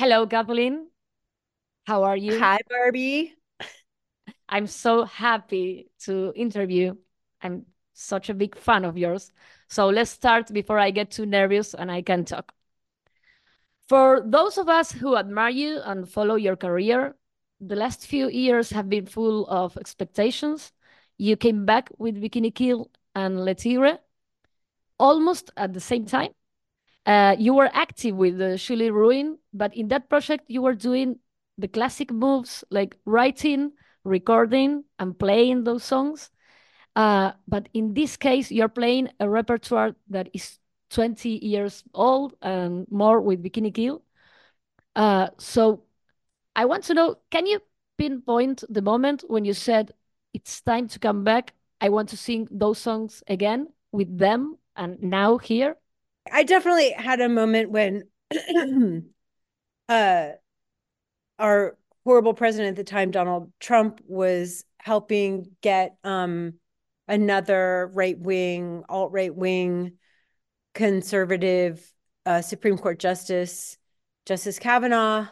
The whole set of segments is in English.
Hello, Kathleen. How are you? Hi, Barbi. I'm so happy to interview. I'm such a big fan of yours. So let's start before I get too nervous and I can talk. For those of us who admire you and follow your career, the last few years have been full of expectations. You came back with Bikini Kill and Le Tigre almost at the same time. Uh, you were active with the Julie Ruin, but in that project you were doing the classic moves like writing, recording, and playing those songs. Uh, but in this case, you're playing a repertoire that is 20 years old and more with Bikini Kill. Uh, so I want to know can you pinpoint the moment when you said, it's time to come back? I want to sing those songs again with them and now here? I definitely had a moment when uh, our horrible president at the time, Donald Trump, was helping get um, another right wing, alt right wing, conservative uh, Supreme Court Justice, Justice Kavanaugh,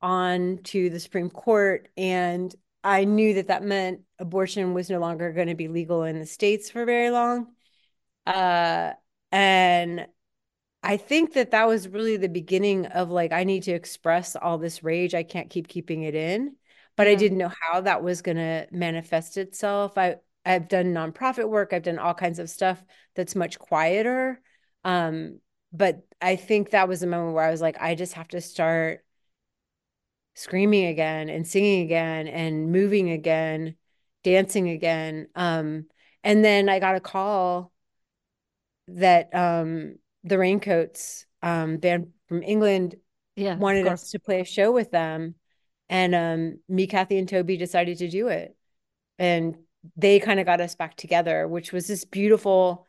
on to the Supreme Court. And I knew that that meant abortion was no longer going to be legal in the states for very long. Uh, and I think that that was really the beginning of like, I need to express all this rage. I can't keep keeping it in. But yeah. I didn't know how that was going to manifest itself. I, I've done nonprofit work, I've done all kinds of stuff that's much quieter. Um, but I think that was the moment where I was like, I just have to start screaming again and singing again and moving again, dancing again. Um, and then I got a call that um, the Raincoats um, band from England yeah, wanted us to play a show with them. And um, me, Kathi, and Tobi decided to do it. And they kind of got us back together, which was this beautiful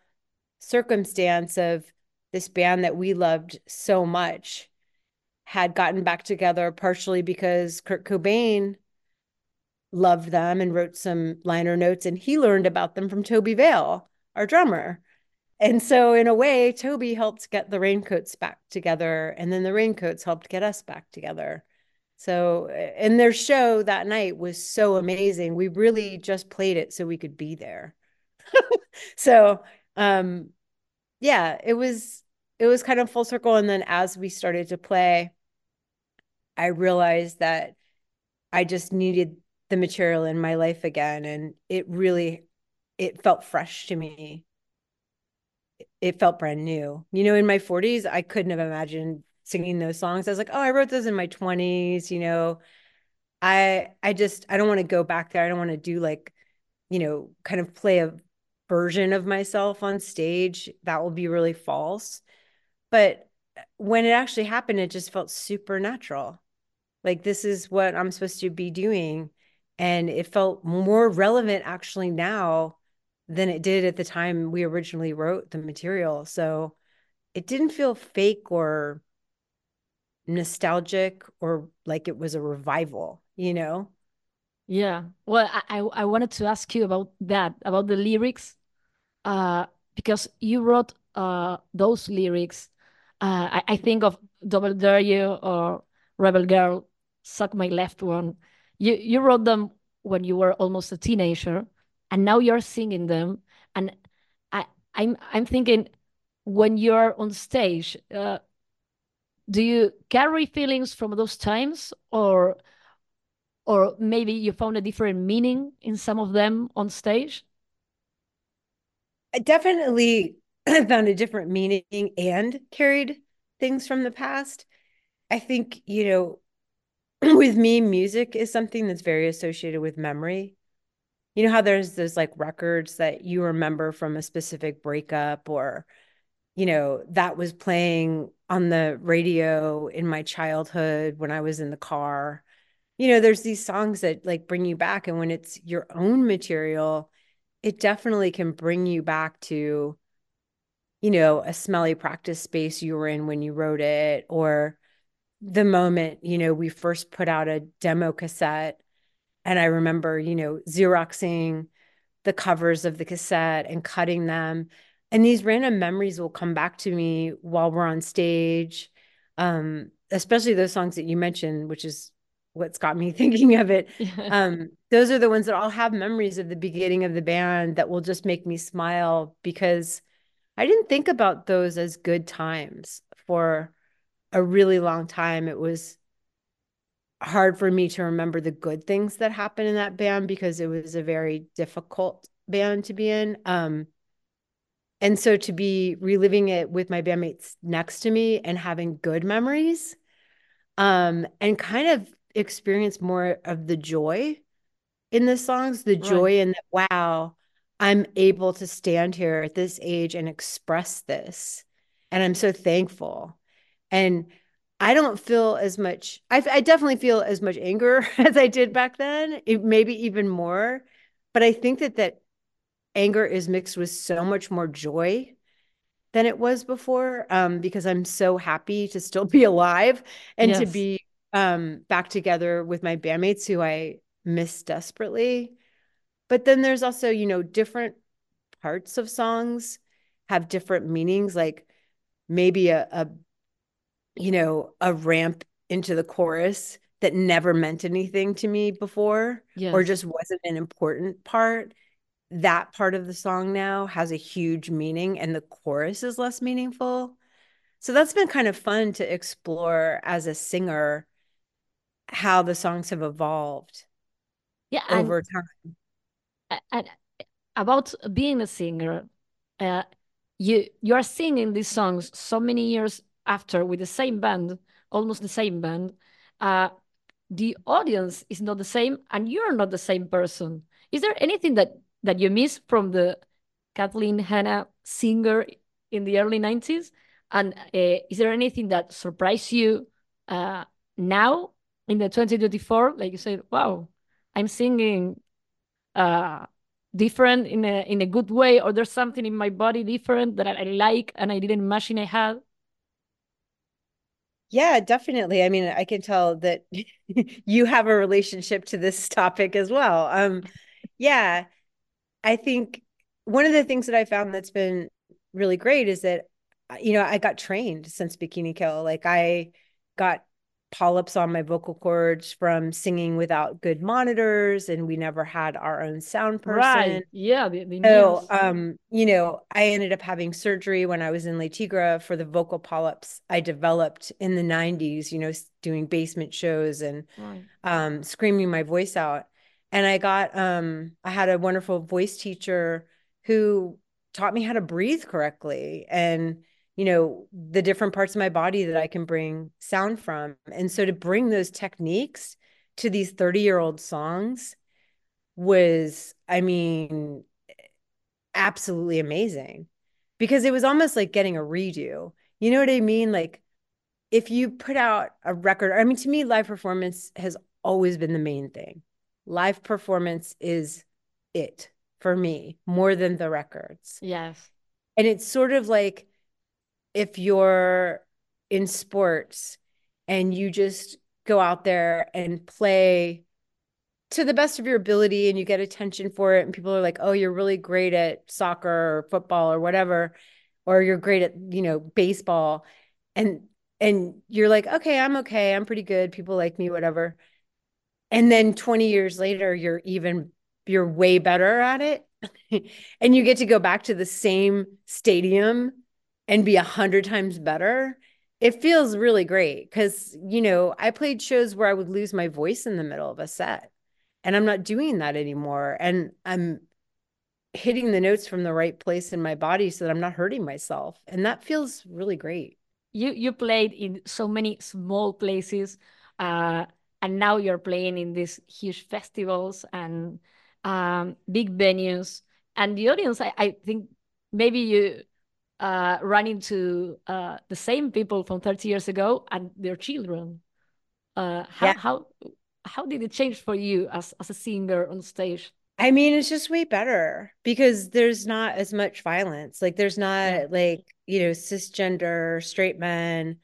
circumstance of this band that we loved so much had gotten back together partially because Kurt Cobain loved them and wrote some liner notes and he learned about them from Tobi Vail, our drummer. And so in a way, Tobi helped get the raincoats back together and then the raincoats helped get us back together. So and their show that night was so amazing. We really just played it so we could be there. so um yeah, it was it was kind of full circle and then as we started to play I realized that I just needed the material in my life again and it really it felt fresh to me. It felt brand new. You know, in my 40s, I couldn't have imagined singing those songs. I was like, "Oh, I wrote those in my 20s, you know. I I just I don't want to go back there. I don't want to do like, you know, kind of play a version of myself on stage. That will be really false. But uh, when it actually happened, it just felt supernatural. Like this is what I'm supposed to be doing. And it felt more relevant actually now than it did at the time we originally wrote the material. So it didn't feel fake or nostalgic or like it was a revival, you know? Yeah. Well, I I wanted to ask you about that, about the lyrics, uh, because you wrote uh those lyrics. Uh, I, I think of Double Dare You or Rebel Girl, Suck My Left One. You you wrote them when you were almost a teenager, and now you're singing them. And I I'm I'm thinking when you're on stage, uh, do you carry feelings from those times or or maybe you found a different meaning in some of them on stage i definitely found a different meaning and carried things from the past i think you know with me music is something that's very associated with memory you know how there's those like records that you remember from a specific breakup or you know that was playing on the radio in my childhood when I was in the car. You know, there's these songs that like bring you back. And when it's your own material, it definitely can bring you back to, you know, a smelly practice space you were in when you wrote it, or the moment, you know, we first put out a demo cassette. And I remember, you know, Xeroxing the covers of the cassette and cutting them and these random memories will come back to me while we're on stage um, especially those songs that you mentioned, which is what's got me thinking of it. um, those are the ones that I'll have memories of the beginning of the band that will just make me smile because I didn't think about those as good times for a really long time. It was hard for me to remember the good things that happened in that band because it was a very difficult band to be in. Um, and so to be reliving it with my bandmates next to me and having good memories um, and kind of experience more of the joy in the songs, the joy in that, wow, I'm able to stand here at this age and express this. And I'm so thankful. And I don't feel as much, I, I definitely feel as much anger as I did back then, it, maybe even more. But I think that that anger is mixed with so much more joy than it was before um, because I'm so happy to still be alive and yes. to be um, back together with my bandmates who I miss desperately. But then there's also, you know, different parts of songs have different meanings, like maybe a, a you know, a ramp into the chorus that never meant anything to me before yes. or just wasn't an important part that part of the song now has a huge meaning and the chorus is less meaningful. So that's been kind of fun to explore as a singer how the songs have evolved yeah over and, time. And about being a singer, uh, you you are singing these songs so many years after with the same band, almost the same band. Uh, the audience is not the same, and you're not the same person. Is there anything that that you miss from the Kathleen Hanna singer in the early 90s? And uh, is there anything that surprised you uh, now in the 2024? Like you said, wow, I'm singing uh, different in a in a good way, or there's something in my body different that I like and I didn't imagine I had. Yeah, definitely. I mean, I can tell that you have a relationship to this topic as well. Um, yeah, I think one of the things that I found that's been really great is that you know I got trained since Bikini Kill. Like I got polyps on my vocal cords from singing without good monitors and we never had our own sound person. Right. Yeah. The, the so um, you know, I ended up having surgery when I was in Le Tigre for the vocal polyps I developed in the 90s, you know, doing basement shows and right. um screaming my voice out and I got um I had a wonderful voice teacher who taught me how to breathe correctly and you know the different parts of my body that I can bring sound from. And so to bring those techniques to these 30 year old songs was I mean absolutely amazing. Because it was almost like getting a redo. You know what I mean? Like if you put out a record I mean to me live performance has always been the main thing. Live performance is it for me more than the records. Yes. And it's sort of like if you're in sports and you just go out there and play to the best of your ability and you get attention for it and people are like oh you're really great at soccer or football or whatever or you're great at you know baseball and and you're like okay i'm okay i'm pretty good people like me whatever. And then 20 years later you're even you're way better at it and you get to go back to the same stadium and be a hundred times better it feels really great. Because you know i played shows where i would lose my voice in the middle of a set and i'm not doing that anymore and i'm hitting the notes from the right place in my body so that i'm not hurting myself and that feels really great. You you played in so many small places uh and now you're playing in these huge festivals and um, big venues and the audience i, I think maybe you uh, run into uh, the same people from 30 years ago and their children uh, how, yeah. how how did it change for you as, as a singer on stage I mean, it's just way better because there's not as much violence. Like, there's not yeah. like, you know, cisgender straight men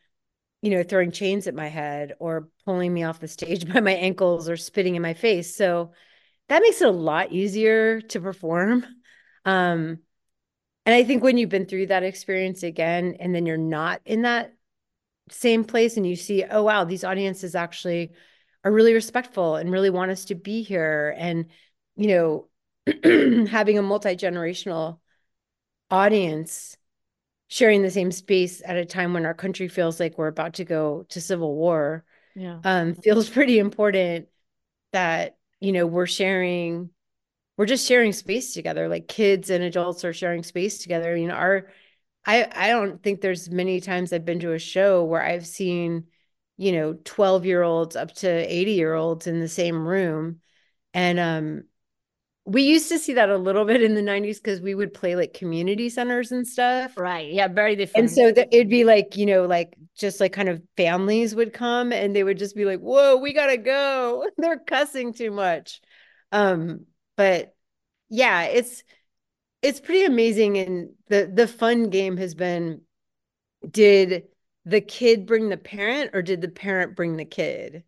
you know, throwing chains at my head or pulling me off the stage by my ankles or spitting in my face. So that makes it a lot easier to perform. Um, and I think when you've been through that experience again, and then you're not in that same place and you see, oh wow, these audiences actually are really respectful and really want us to be here. And, you know, having a multi-generational audience sharing the same space at a time when our country feels like we're about to go to civil war yeah um, feels pretty important that you know we're sharing we're just sharing space together like kids and adults are sharing space together. You know our i i don't think there's many times i've been to a show where i've seen you know 12 year olds up to 80 year olds in the same room. And um we used to see that a little bit in the 90s because we would play like community centers and stuff. Right. Yeah very different. And so it'd be like you know like just like kind of families would come and they would just be like whoa we gotta go. They're cussing too much. Um but yeah it's it's pretty amazing and the the fun game has been did the kid bring the parent or did the parent bring the kid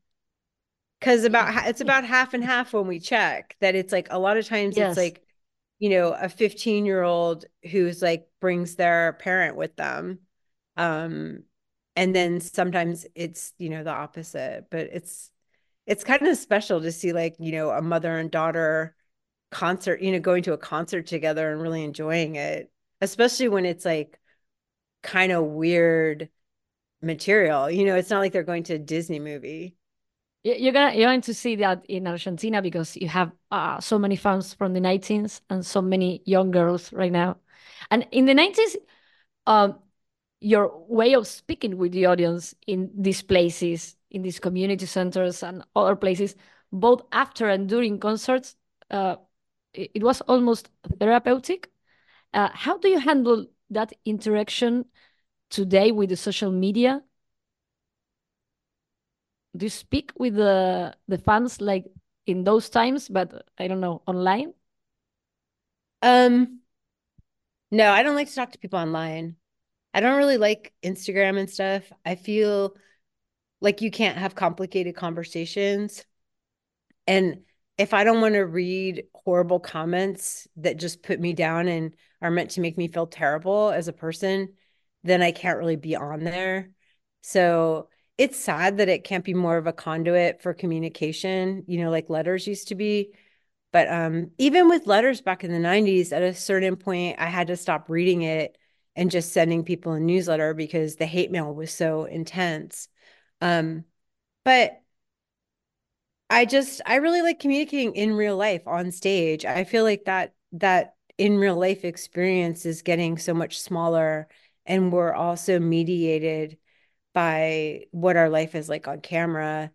because about it's about half and half when we check that it's like a lot of times yes. it's like you know a 15 year old who's like brings their parent with them um and then sometimes it's you know the opposite but it's it's kind of special to see like you know a mother and daughter concert you know going to a concert together and really enjoying it especially when it's like kind of weird material you know it's not like they're going to a disney movie you're gonna you're going to see that in Argentina because you have uh, so many fans from the 19s and so many young girls right now. And in the 90s, um, your way of speaking with the audience in these places, in these community centers and other places, both after and during concerts, uh, it, was almost therapeutic. Uh, how do you handle that interaction today with the social media? do you speak with the the fans like in those times but i don't know online um no i don't like to talk to people online i don't really like instagram and stuff i feel like you can't have complicated conversations and if i don't want to read horrible comments that just put me down and are meant to make me feel terrible as a person then i can't really be on there so it's sad that it can't be more of a conduit for communication, you know, like letters used to be. But um, even with letters back in the 90s, at a certain point, I had to stop reading it and just sending people a newsletter because the hate mail was so intense. Um, but I just, I really like communicating in real life on stage. I feel like that, that in real life experience is getting so much smaller and we're also mediated by what our life is like on camera.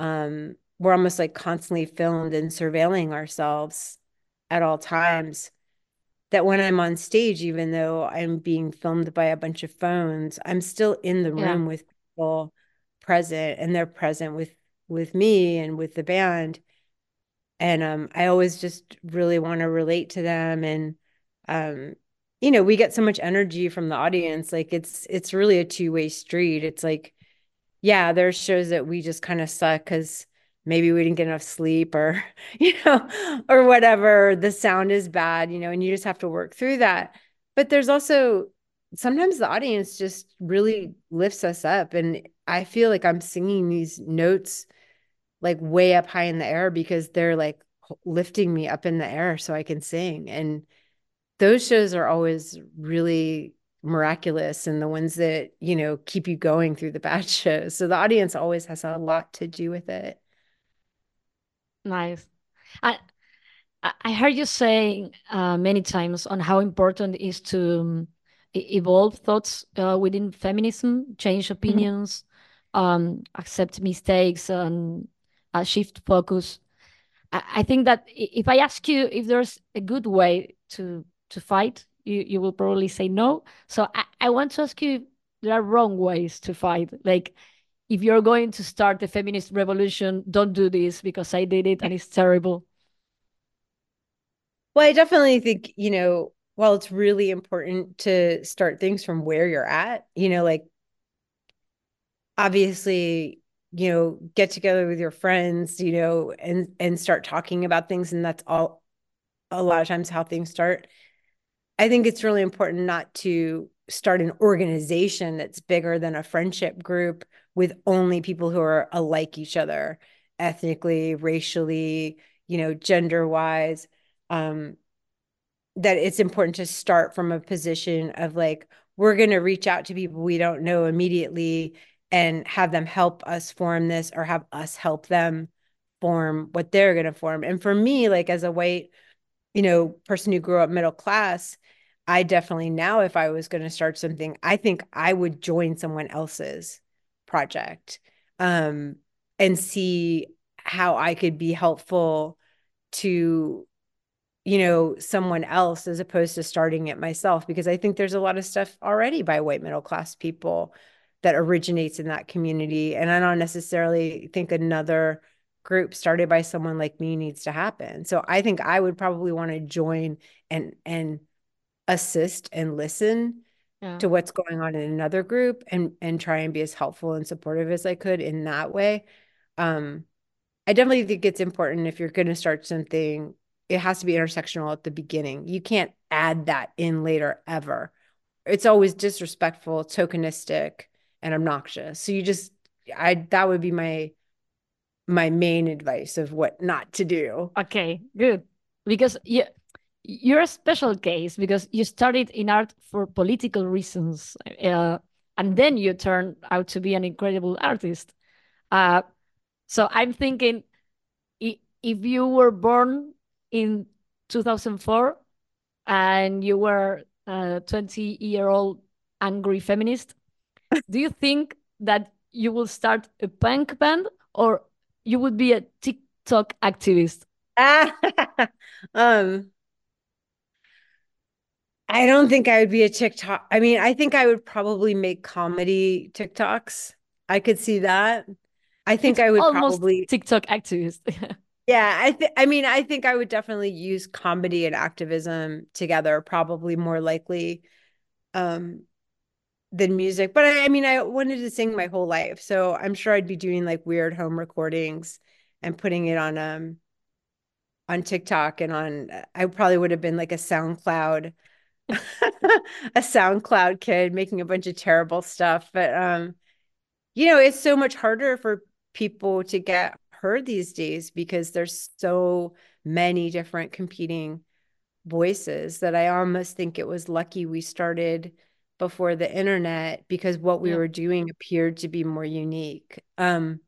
Um, we're almost like constantly filmed and surveilling ourselves at all times. That when I'm on stage, even though I'm being filmed by a bunch of phones, I'm still in the room yeah. with people present and they're present with with me and with the band. And um, I always just really want to relate to them. And um, you know we get so much energy from the audience. Like it's it's really a two-way street. It's like yeah there's shows that we just kind of suck because maybe we didn't get enough sleep or you know or whatever. The sound is bad you know and you just have to work through that. But there's also sometimes the audience just really lifts us up. And i feel like i'm singing these notes like way up high in the air because they're like lifting me up in the air so i can sing and those shows are always really miraculous and the ones that you know keep you going through the bad shows so the audience always has a lot to do with it nice i i heard you saying uh, many times on how important it is to um, evolve thoughts uh, within feminism change mm-hmm. opinions mm-hmm. um, accept mistakes and uh, shift focus I, I think that if i ask you if there's a good way to to fight, you, you will probably say no. So I, I want to ask you there are wrong ways to fight. Like if you're going to start the feminist revolution, don't do this because I did it and it's terrible. Well, I definitely think, you know, while it's really important to start things from where you're at, you know, like obviously, you know, get together with your friends, you know, and and start talking about things and that's all a lot of times how things start. I think it's really important not to start an organization that's bigger than a friendship group with only people who are alike each other ethnically, racially, you know, gender wise. Um, that it's important to start from a position of like, we're going to reach out to people we don't know immediately and have them help us form this or have us help them form what they're going to form. And for me, like as a white, you know, person who grew up middle class, I definitely now, if I was going to start something, I think I would join someone else's project um, and see how I could be helpful to, you know, someone else as opposed to starting it myself. Because I think there's a lot of stuff already by white middle class people that originates in that community. And I don't necessarily think another group started by someone like me needs to happen. So I think I would probably want to join and and assist and listen yeah. to what's going on in another group and and try and be as helpful and supportive as I could in that way. Um, I definitely think it's important if you're going to start something, it has to be intersectional at the beginning. You can't add that in later ever. It's always disrespectful, tokenistic, and obnoxious. So you just I that would be my my main advice of what not to do. Okay, good. Because yeah, you're a special case because you started in art for political reasons uh, and then you turned out to be an incredible artist uh, so i'm thinking if you were born in 2004 and you were a 20 year old angry feminist do you think that you will start a punk band or you would be a tiktok activist um I don't think I would be a TikTok. I mean, I think I would probably make comedy TikToks. I could see that. I think it's I would probably TikTok activist. yeah, I think I mean, I think I would definitely use comedy and activism together, probably more likely um than music. But I, I mean, I wanted to sing my whole life. So I'm sure I'd be doing like weird home recordings and putting it on um on TikTok and on I probably would have been like a SoundCloud a SoundCloud kid making a bunch of terrible stuff. But um, you know, it's so much harder for people to get heard these days because there's so many different competing voices that I almost think it was lucky we started before the internet because what we yeah. were doing appeared to be more unique. Um,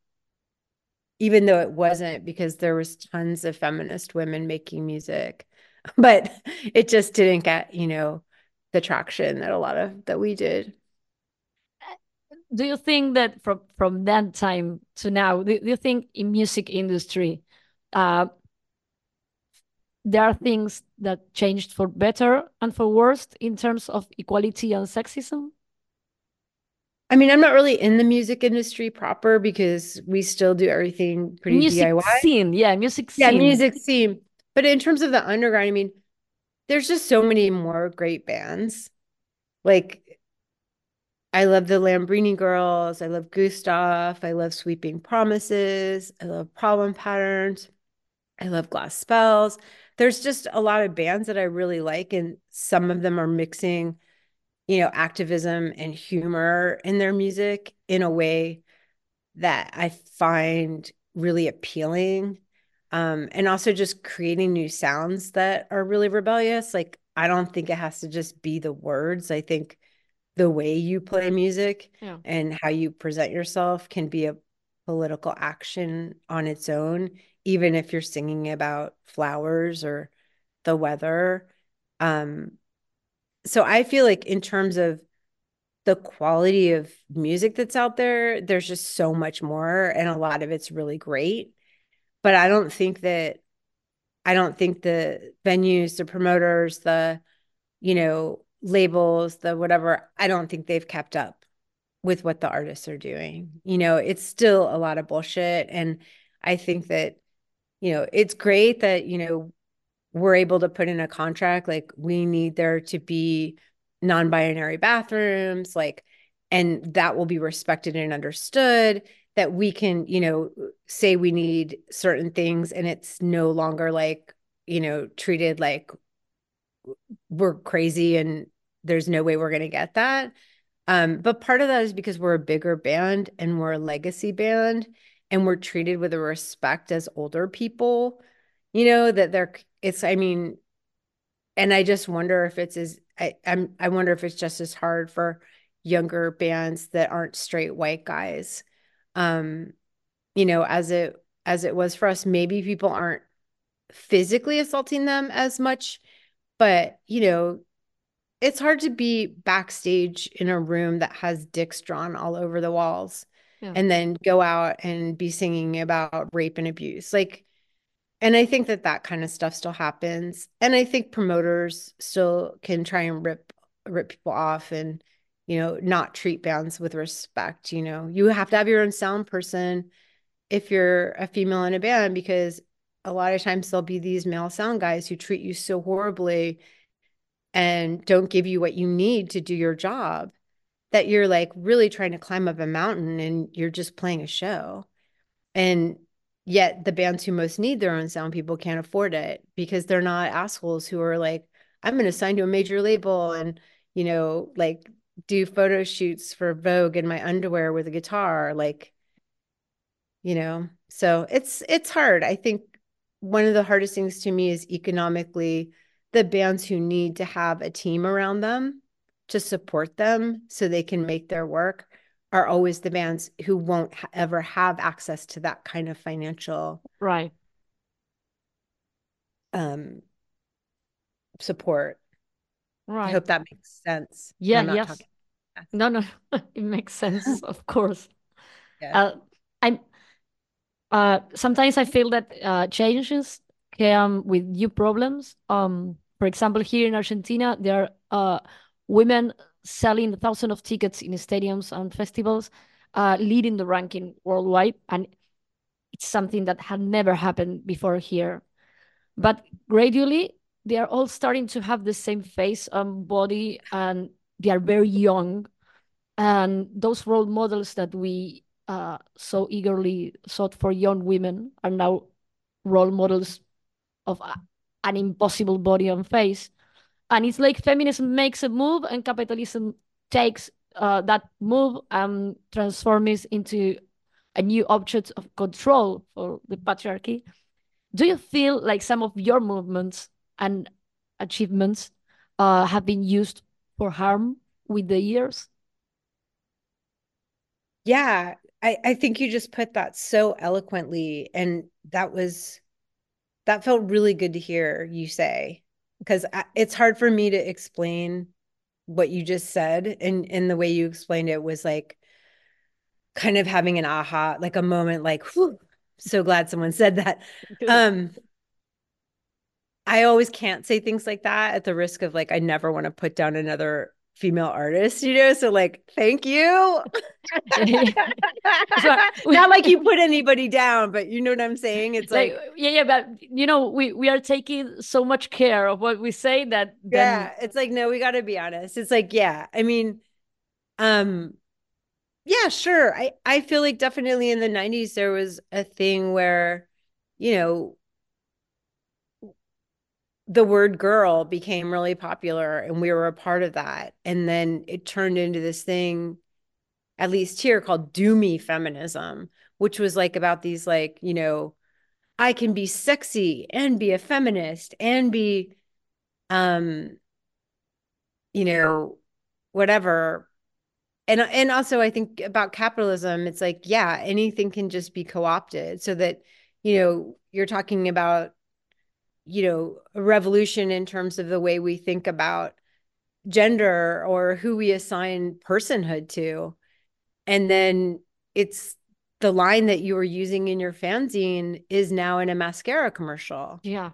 even though it wasn't because there was tons of feminist women making music but it just didn't get, you know, the traction that a lot of that we did. Do you think that from from that time to now, do, do you think in music industry, uh, there are things that changed for better and for worse in terms of equality and sexism? I mean, I'm not really in the music industry proper because we still do everything pretty music DIY. Scene, yeah, music scene. Yeah, music scene. But in terms of the underground, I mean, there's just so many more great bands. Like I love the Lambrini Girls. I love Gustaf. I love Sweeping Promises. I love Problem Patterns. I love Glass Spells. There's just a lot of bands that I really like, and some of them are mixing, you know, activism and humor in their music in a way that I find really appealing um, and also just creating new sounds that are really rebellious. Like, I don't think it has to just be the words. I think the way you play music yeah. and how you present yourself can be a political action on its own, even if you're singing about flowers or the weather. Um, so I feel like, in terms of the quality of music that's out there, there's just so much more, and a lot of it's really great but I don't think that I don't think the venues, the promoters, the you know labels, the whatever, I don't think they've kept up with what the artists are doing. You know, it's still a lot of bullshit and I think that you know, it's great that, you know, we're able to put in a contract like we need there to be non-binary bathrooms like and that will be respected and understood that we can, you know, say we need certain things and it's no longer like, you know, treated like we're crazy and there's no way we're going to get that. Um, but part of that is because we're a bigger band and we're a legacy band and we're treated with a respect as older people, you know, that they're, it's, I mean, and I just wonder if it's as, I, I'm, I wonder if it's just as hard for younger bands that aren't straight white guys. Um, you know, as it, as it was for us, maybe people aren't physically assaulting them as much, but you know, it's hard to be backstage in a room that has dicks drawn all over the walls and then go out and be singing about rape and abuse. Like, and I think that that kind of stuff still happens. And I think promoters still can try and rip rip people off and you know not treat bands with respect. You know, you have to have your own sound person if you're a female in a band because a lot of times there'll be these male sound guys who treat you so horribly and don't give you what you need to do your job that you're like really trying to climb up a mountain and you're just playing a show. And yet the bands who most need their own sound people can't afford it because they're not assholes who are like i'm going to sign to a major label and you know like do photo shoots for vogue in my underwear with a guitar like you know? So it's it's hard. I think one of the hardest things to me is economically the bands who need to have a team around them to support them so they can make their work are always the bands who won't ha- ever have access to that kind of financial right. um support. Right. i hope that makes sense. Yeah yes. talking- no no. It makes sense of course. Yeah. uh, i'm uh sometimes i feel that uh changes come with new problems. Um for example, here in Argentina, there are uh, women selling thousands of tickets in stadiums and festivals, uh, leading the ranking worldwide. And it's something that had never happened before here. But gradually, they are all starting to have the same face and body, and they are very young. And those role models that we uh, so eagerly sought for young women are now role models of an impossible body and face. And it's like feminism makes a move and capitalism takes uh, that move and transforms it into a new object of control for the patriarchy. Do you feel like some of your movements and achievements uh, have been used for harm with the years? Yeah, I, I think you just put that so eloquently. And that was that felt really good to hear you say because it's hard for me to explain what you just said and and the way you explained it was like kind of having an aha like a moment like whew, so glad someone said that. Um i always can't say things like that at the risk of like i never want to put down another female artists, you know? So like, thank you. Not like you put anybody down, but you know what I'm saying? It's like, like, yeah, yeah, but you know, we we are taking so much care of what we say that then... Yeah, it's like no, we got to be honest. It's like, yeah. I mean, um yeah, sure. I I feel like definitely in the 90s there was a thing where you know, the word girl became really popular and we were a part of that. And then it turned into this thing, at least here, called do-me feminism, which was like about these, like, you know, I can be sexy and be a feminist and be, um, you know, whatever. And and also I think about capitalism, it's like, yeah, anything can just be co-opted so that, you know, you're talking about you know a revolution in terms of the way we think about gender or who we assign personhood to. And then it's the line that you were using in your fanzine is now in a mascara commercial. Yeah.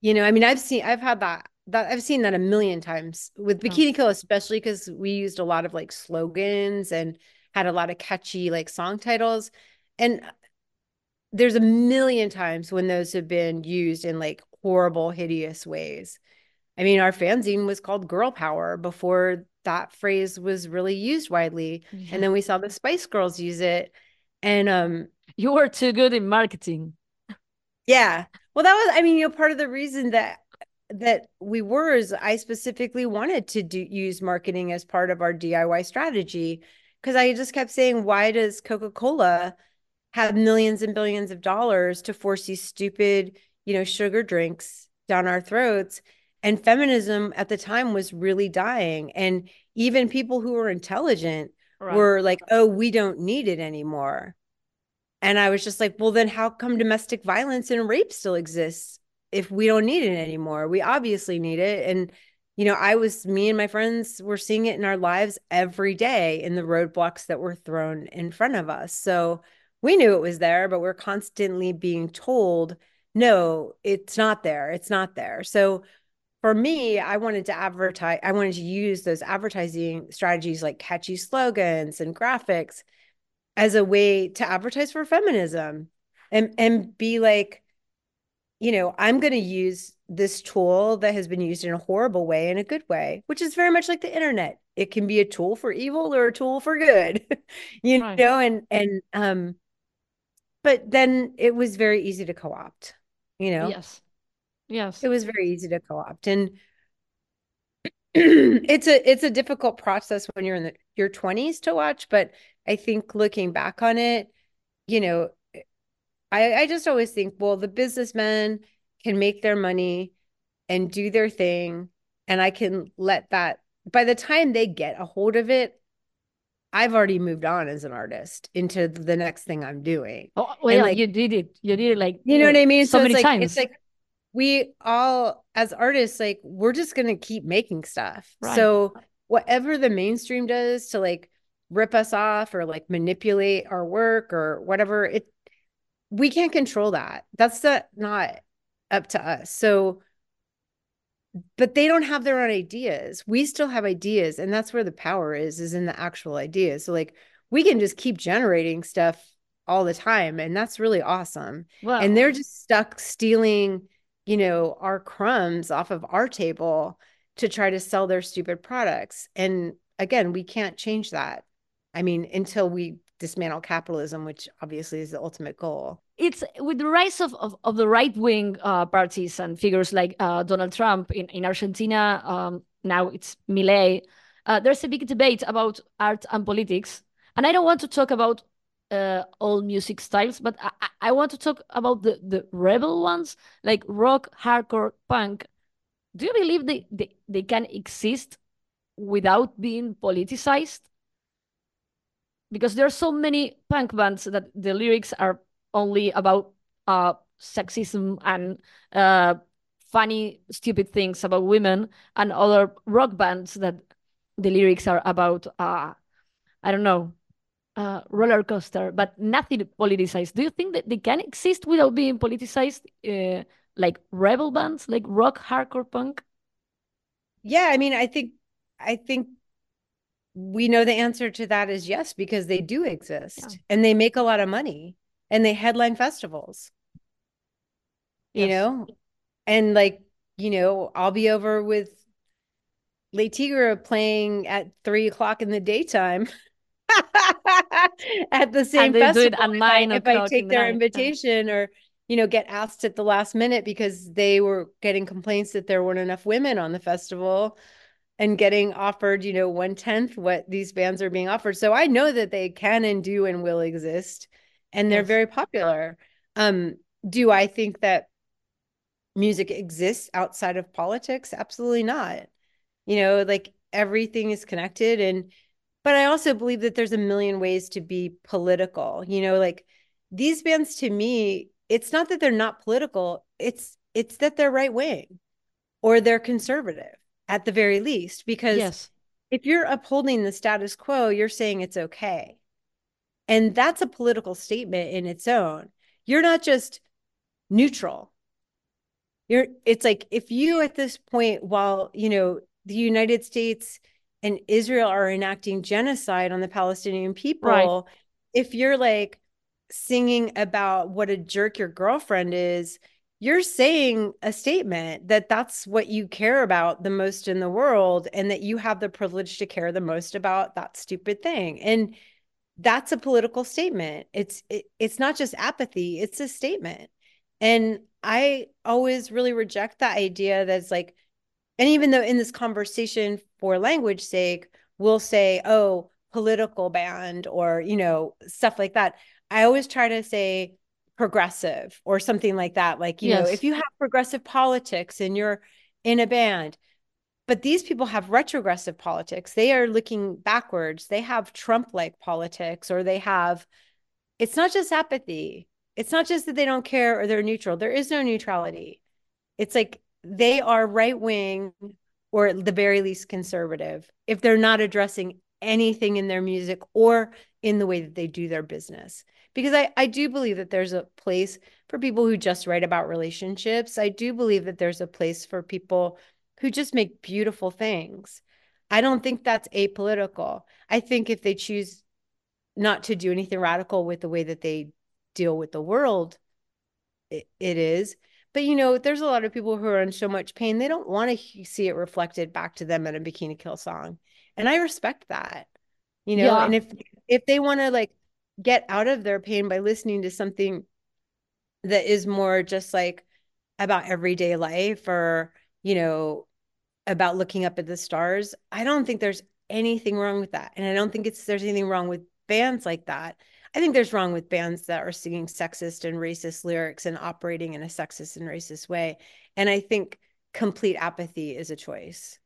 You know i mean i've seen i've had that that i've seen that a million times with bikini kill especially because we used a lot of like slogans and had a lot of catchy like song titles. And there's a million times when those have been used in like horrible, hideous ways. I mean, our fanzine was called Girl Power before that phrase was really used widely. Yeah. And then we saw the Spice Girls use it. And um you were too good in marketing. Yeah. Well, that was I mean, you know, part of the reason that that we were is I specifically wanted to do use marketing as part of our DIY strategy because I just kept saying, why does Coca Cola have millions and billions of dollars to force these stupid, you know, sugar drinks down our throats? And feminism at the time was really dying. And even people who were intelligent right. were like, oh, we don't need it anymore. And I was just like, well, then how come domestic violence and rape still exists if we don't need it anymore? We obviously need it. And, you know, I was, me and my friends were seeing it in our lives every day in the roadblocks that were thrown in front of us. So we knew it was there, but we're constantly being told, no, it's not there. It's not there. So for me, I wanted to advertise, I wanted to use those advertising strategies like catchy slogans and graphics as a way to advertise for feminism and and be like you know i'm going to use this tool that has been used in a horrible way in a good way which is very much like the internet it can be a tool for evil or a tool for good you right. know and and um but then it was very easy to co-opt you know? Yes. Yes. It was very easy to co-opt. And it's a it's a difficult process when you're in the, your 20s to watch but i think looking back on it you know i i just always think well the businessmen can make their money and do their thing and i can let that by the time they get a hold of it i've already moved on as an artist into the next thing i'm doing. Oh, oh well yeah, like, you did it you did it like you know what i mean? so, so many it's like times. it's like we all as artists like we're just going to keep making stuff. Right. so whatever the mainstream does to like rip us off or like manipulate our work or whatever it we can't control that. That's the, not up to us. So but they don't have their own ideas we still have ideas and that's where the power is is in the actual ideas so like we can just keep generating stuff all the time and that's really awesome wow. and they're just stuck stealing you know, our crumbs off of our table to try to sell their stupid products. And again, we can't change that. I mean, until we dismantle capitalism, which obviously is the ultimate goal. It's with the rise of, of, of the right wing uh, parties and figures like uh, Donald Trump in, in Argentina, um, now it's Milei, Uh, there's a big debate about art and politics. And I don't want to talk about uh, all music styles, but I, I want to talk about the, the rebel ones, like rock, hardcore, punk. Do you believe they, they, they can exist without being politicized? Because there are so many punk bands that the lyrics are only about uh, sexism and uh, funny, stupid things about women, and other rock bands that the lyrics are about, uh, I don't know, uh, roller coaster, but nothing politicized. Do you think that they can exist without being politicized, uh, like rebel bands, like rock, hardcore, punk? Yeah, I mean, I think, I think we know the answer to that is yes because they do exist yeah. and they make a lot of money and they headline festivals. Yes. You know, and like you know, I'll be over with Le Tigre playing at three o'clock in the daytime. at the same festival. if I, if I take their invitation or you know get asked at the last minute because they were getting complaints that there weren't enough women on the festival and getting offered you know one tenth what these bands are being offered. So I know that they can and do and will exist, and they're yes. very popular. Um, do I think that music exists outside of politics? Absolutely not. You know, like everything is connected and but I also believe that there's a million ways to be political. You know, like these bands to me, it's not that they're not political, it's it's that they're right wing or they're conservative at the very least because yes. if you're upholding the status quo, you're saying it's okay. And that's a political statement in its own. You're not just neutral. You're it's like if you at this point while, you know, the United States and Israel are enacting genocide on the Palestinian people, right. if you're like singing about what a jerk your girlfriend is, you're saying a statement that that's what you care about the most in the world and that you have the privilege to care the most about that stupid thing. And that's a political statement. It's it, it's not just apathy, it's a statement. And I always really reject that idea that's like, and even though in this conversation for language sake, we'll say, oh, political band or, you know, stuff like that. I always try to say progressive or something like that. Like, you yes. know, if you have progressive politics and you're in a band, but these people have retrogressive politics. They are looking backwards. They have Trump like politics or they have, it's not just apathy. It's not just that they don't care or they're neutral. There is no neutrality. It's like they are right wing or at the very least conservative if they're not addressing anything in their music or in the way that they do their business. Because I, I do believe that there's a place for people who just write about relationships. I do believe that there's a place for people who just make beautiful things. I don't think that's apolitical. I think if they choose not to do anything radical with the way that they deal with the world, it, it is. But you know, there's a lot of people who are in so much pain, they don't want to see it reflected back to them in a bikini kill song. And I respect that. You know, yeah. and if if they want to like get out of their pain by listening to something that is more just like about everyday life or, you know, about looking up at the stars, I don't think there's anything wrong with that. And I don't think it's there's anything wrong with bands like that. I think there's wrong with bands that are singing sexist and racist lyrics and operating in a sexist and racist way. And I think complete apathy is a choice.